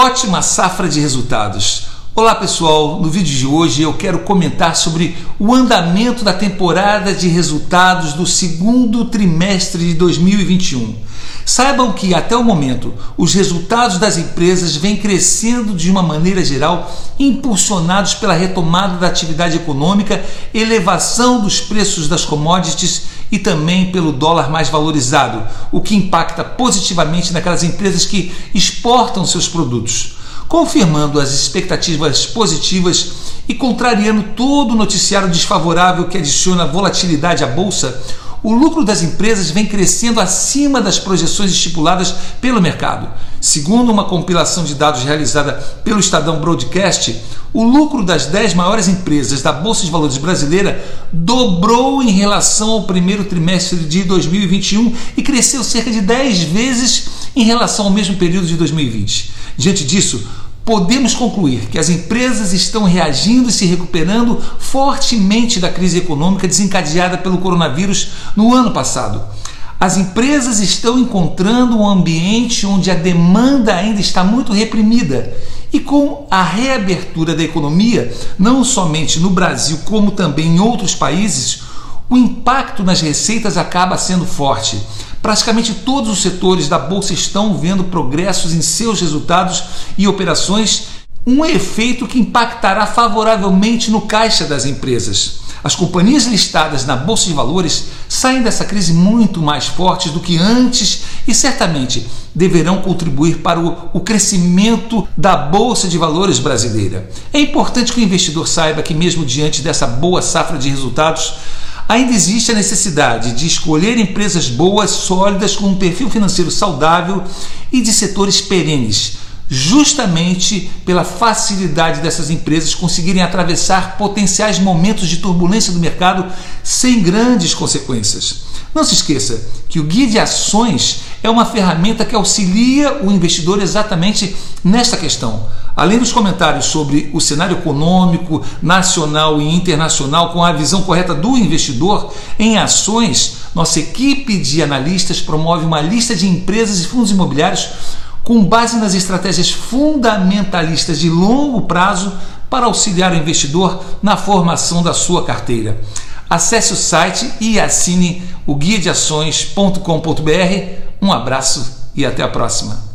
Ótima safra de resultados. Olá pessoal, no vídeo de hoje eu quero comentar sobre o andamento da temporada de resultados do segundo trimestre de 2021. Saibam que até o momento os resultados das empresas vêm crescendo de uma maneira geral, impulsionados pela retomada da atividade econômica, elevação dos preços das commodities e também pelo dólar mais valorizado, o que impacta positivamente naquelas empresas que exportam seus produtos confirmando as expectativas positivas e contrariando todo o noticiário desfavorável que adiciona volatilidade à bolsa, o lucro das empresas vem crescendo acima das projeções estipuladas pelo mercado. Segundo uma compilação de dados realizada pelo Estadão Broadcast, o lucro das 10 maiores empresas da Bolsa de Valores brasileira dobrou em relação ao primeiro trimestre de 2021 e cresceu cerca de 10 vezes em relação ao mesmo período de 2020. Diante disso, podemos concluir que as empresas estão reagindo e se recuperando fortemente da crise econômica desencadeada pelo coronavírus no ano passado. As empresas estão encontrando um ambiente onde a demanda ainda está muito reprimida. E com a reabertura da economia, não somente no Brasil, como também em outros países, o impacto nas receitas acaba sendo forte. Praticamente todos os setores da bolsa estão vendo progressos em seus resultados e operações, um efeito que impactará favoravelmente no caixa das empresas. As companhias listadas na bolsa de valores saem dessa crise muito mais fortes do que antes e certamente deverão contribuir para o, o, crescimento da bolsa de valores brasileira. É importante que o investidor saiba que, mesmo diante dessa boa safra de resultados, ainda existe a necessidade de escolher empresas boas, sólidas, com um perfil financeiro saudável e de setores perenes, justamente pela facilidade dessas empresas conseguirem atravessar potenciais momentos de turbulência do mercado sem grandes consequências. Não se esqueça que o guia de ações é uma ferramenta que auxilia o investidor exatamente nesta questão. Além dos comentários sobre o cenário econômico nacional e internacional com a visão correta do investidor em ações, nossa equipe de analistas promove uma lista de empresas e fundos imobiliários com base nas estratégias fundamentalistas de longo prazo para auxiliar o investidor na formação da sua carteira. Acesse o site e assine o guia de ações.com.br. Um abraço e até a próxima.